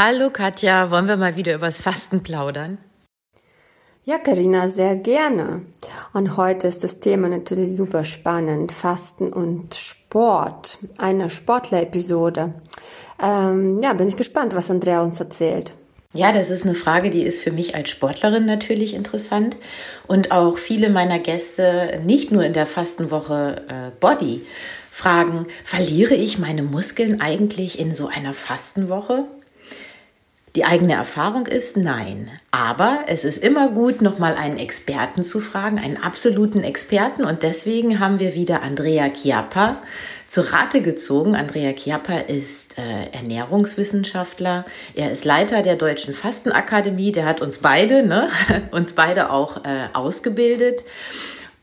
Hallo Katja, wollen wir mal wieder übers Fasten plaudern? Ja, Karina, sehr gerne. Und heute ist das Thema natürlich super spannend. Fasten und Sport. Eine Sportler-Episode. Ähm, ja, bin ich gespannt, was Andrea uns erzählt. Ja, das ist eine Frage, die ist für mich als Sportlerin natürlich interessant und auch viele meiner Gäste, nicht nur in der Fastenwoche äh, Body, fragen, verliere ich meine Muskeln eigentlich in so einer Fastenwoche? Die eigene Erfahrung ist nein. Aber es ist immer gut, nochmal einen Experten zu fragen, einen absoluten Experten. Und deswegen haben wir wieder Andrea Chiappa zu Rate gezogen. Andrea Chiappa ist äh, Ernährungswissenschaftler. Er ist Leiter der Deutschen Fastenakademie. Der hat uns beide, ne, uns beide auch äh, ausgebildet.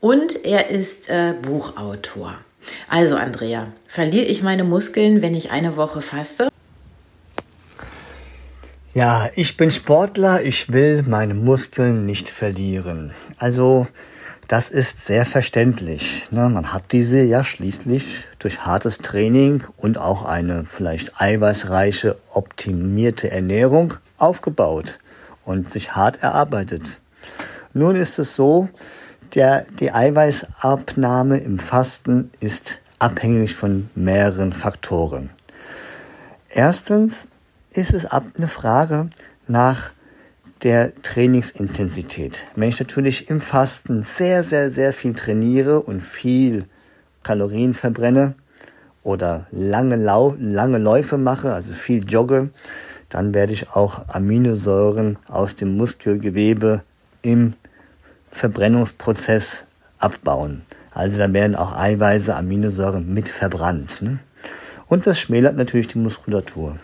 Und er ist äh, Buchautor. Also Andrea, verliere ich meine Muskeln, wenn ich eine Woche faste? Ja, ich bin Sportler, ich will meine Muskeln nicht verlieren. Also, das ist sehr verständlich. Ne? Man hat diese ja schließlich durch hartes Training und auch eine vielleicht eiweißreiche, optimierte Ernährung aufgebaut und sich hart erarbeitet. Nun ist es so, der, die Eiweißabnahme im Fasten ist abhängig von mehreren Faktoren. Erstens ist es ab eine Frage nach der Trainingsintensität. Wenn ich natürlich im Fasten sehr, sehr, sehr viel trainiere und viel Kalorien verbrenne oder lange, Lau lange Läufe mache, also viel jogge, dann werde ich auch Aminosäuren aus dem Muskelgewebe im Verbrennungsprozess abbauen. Also da werden auch Eiweiße, Aminosäuren mit verbrannt. Ne? Und das schmälert natürlich die Muskulatur.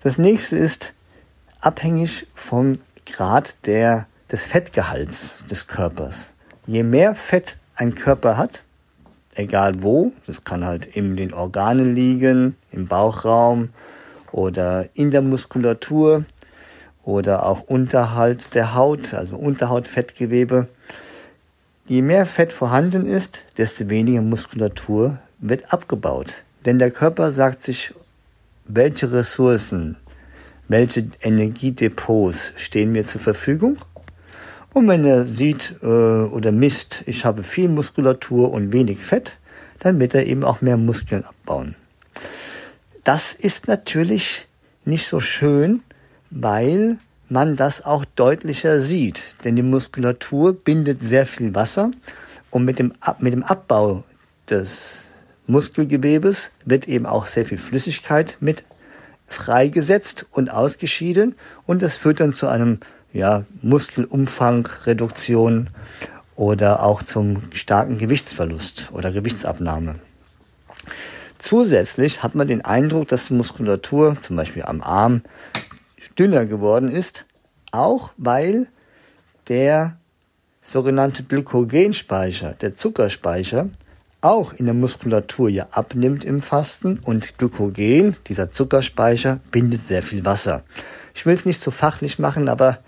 Das nächste ist abhängig vom Grad der, des Fettgehalts des Körpers. Je mehr Fett ein Körper hat, egal wo, das kann halt in den Organen liegen, im Bauchraum oder in der Muskulatur oder auch unterhalb der Haut, also Unterhautfettgewebe. Je mehr Fett vorhanden ist, desto weniger Muskulatur wird abgebaut. Denn der Körper sagt sich welche Ressourcen, welche Energiedepots stehen mir zur Verfügung. Und wenn er sieht äh, oder misst, ich habe viel Muskulatur und wenig Fett, dann wird er eben auch mehr Muskeln abbauen. Das ist natürlich nicht so schön, weil man das auch deutlicher sieht. Denn die Muskulatur bindet sehr viel Wasser und mit dem, mit dem Abbau des Muskelgewebes wird eben auch sehr viel Flüssigkeit mit freigesetzt und ausgeschieden und das führt dann zu einem ja, Muskelumfangreduktion oder auch zum starken Gewichtsverlust oder Gewichtsabnahme. Zusätzlich hat man den Eindruck, dass die Muskulatur zum Beispiel am Arm dünner geworden ist, auch weil der sogenannte Glykogenspeicher, der Zuckerspeicher, auch in der Muskulatur ja abnimmt im Fasten und Glykogen, dieser Zuckerspeicher, bindet sehr viel Wasser. Ich will es nicht so fachlich machen, aber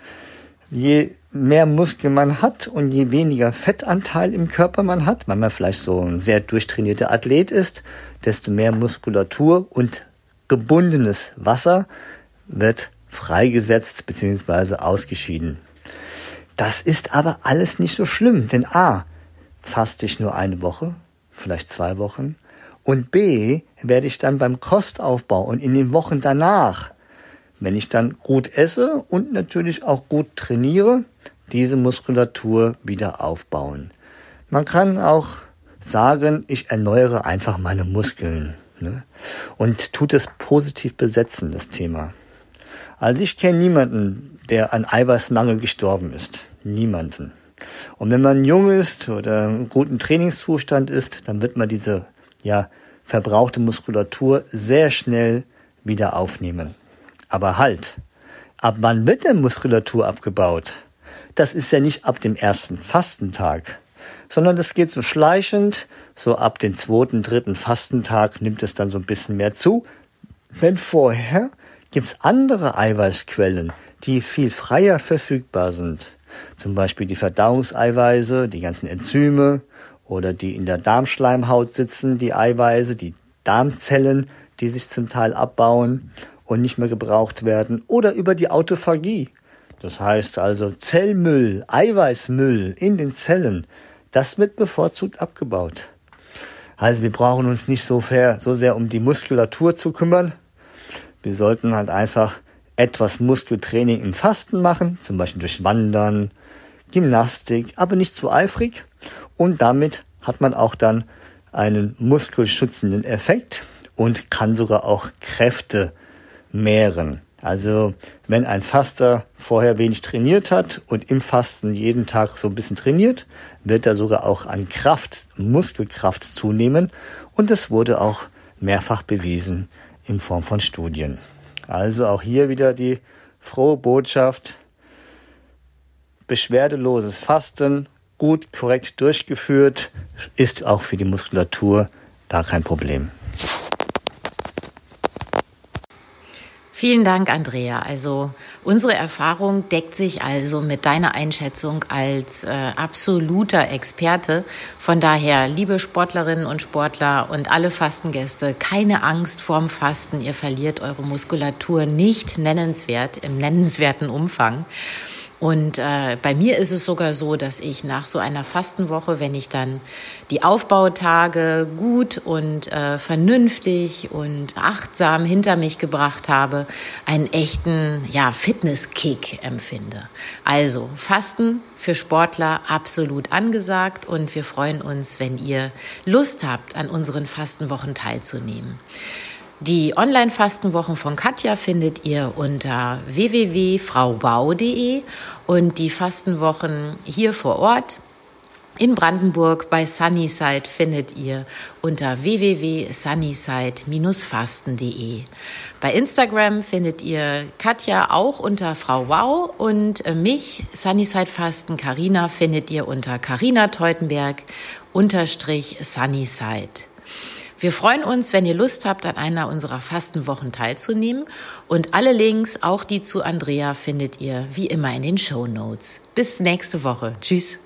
je mehr Muskeln man hat und je weniger Fettanteil im Körper man hat, weil man vielleicht so ein sehr durchtrainierter Athlet ist, desto mehr Muskulatur und gebundenes Wasser wird freigesetzt bzw. ausgeschieden. Das ist aber alles nicht so schlimm, denn a, faste ich nur eine Woche, vielleicht zwei Wochen. Und B, werde ich dann beim Kostaufbau und in den Wochen danach, wenn ich dann gut esse und natürlich auch gut trainiere, diese Muskulatur wieder aufbauen. Man kann auch sagen, ich erneuere einfach meine Muskeln ne? und tut es positiv besetzen, das Thema. Also ich kenne niemanden, der an Eiweißmangel gestorben ist. Niemanden. Und wenn man jung ist oder im guten Trainingszustand ist, dann wird man diese ja, verbrauchte Muskulatur sehr schnell wieder aufnehmen. Aber halt, ab wann wird denn Muskulatur abgebaut? Das ist ja nicht ab dem ersten Fastentag, sondern das geht so schleichend, so ab dem zweiten, dritten Fastentag nimmt es dann so ein bisschen mehr zu. Denn vorher gibt's andere Eiweißquellen, die viel freier verfügbar sind. Zum Beispiel die Verdauungseiweiße, die ganzen Enzyme oder die in der Darmschleimhaut sitzen, die Eiweiße, die Darmzellen, die sich zum Teil abbauen und nicht mehr gebraucht werden oder über die Autophagie. Das heißt also Zellmüll, Eiweißmüll in den Zellen, das wird bevorzugt abgebaut. Also wir brauchen uns nicht so, fair, so sehr um die Muskulatur zu kümmern. Wir sollten halt einfach etwas Muskeltraining im Fasten machen, zum Beispiel durch Wandern, Gymnastik, aber nicht zu eifrig. Und damit hat man auch dann einen muskelschützenden Effekt und kann sogar auch Kräfte mehren. Also wenn ein Faster vorher wenig trainiert hat und im Fasten jeden Tag so ein bisschen trainiert, wird er sogar auch an Kraft, Muskelkraft zunehmen und es wurde auch mehrfach bewiesen in Form von Studien. Also auch hier wieder die frohe Botschaft, beschwerdeloses Fasten, gut, korrekt durchgeführt, ist auch für die Muskulatur gar kein Problem. Vielen Dank, Andrea. Also unsere Erfahrung deckt sich also mit deiner Einschätzung als äh, absoluter Experte. Von daher, liebe Sportlerinnen und Sportler und alle Fastengäste, keine Angst vorm Fasten. Ihr verliert eure Muskulatur nicht nennenswert im nennenswerten Umfang. Und äh, bei mir ist es sogar so, dass ich nach so einer Fastenwoche, wenn ich dann die Aufbautage gut und äh, vernünftig und achtsam hinter mich gebracht habe, einen echten ja, Fitnesskick empfinde. Also Fasten für Sportler absolut angesagt und wir freuen uns, wenn ihr Lust habt, an unseren Fastenwochen teilzunehmen. Die Online-Fastenwochen von Katja findet ihr unter www.fraubau.de und die Fastenwochen hier vor Ort in Brandenburg bei Sunnyside findet ihr unter www.sunnyside-fasten.de. Bei Instagram findet ihr Katja auch unter Frau Wow und mich, Sunnyside Fasten, Karina findet ihr unter Karina Teutenberg unterstrich Sunnyside. Wir freuen uns, wenn ihr Lust habt, an einer unserer Fastenwochen teilzunehmen. Und alle Links, auch die zu Andrea, findet ihr wie immer in den Show Notes. Bis nächste Woche. Tschüss.